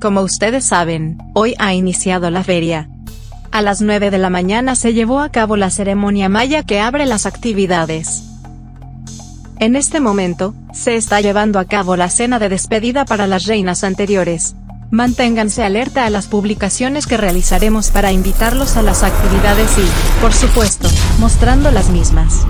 Como ustedes saben, hoy ha iniciado la feria. A las 9 de la mañana se llevó a cabo la ceremonia maya que abre las actividades. En este momento, se está llevando a cabo la cena de despedida para las reinas anteriores. Manténganse alerta a las publicaciones que realizaremos para invitarlos a las actividades y, por supuesto, mostrando las mismas.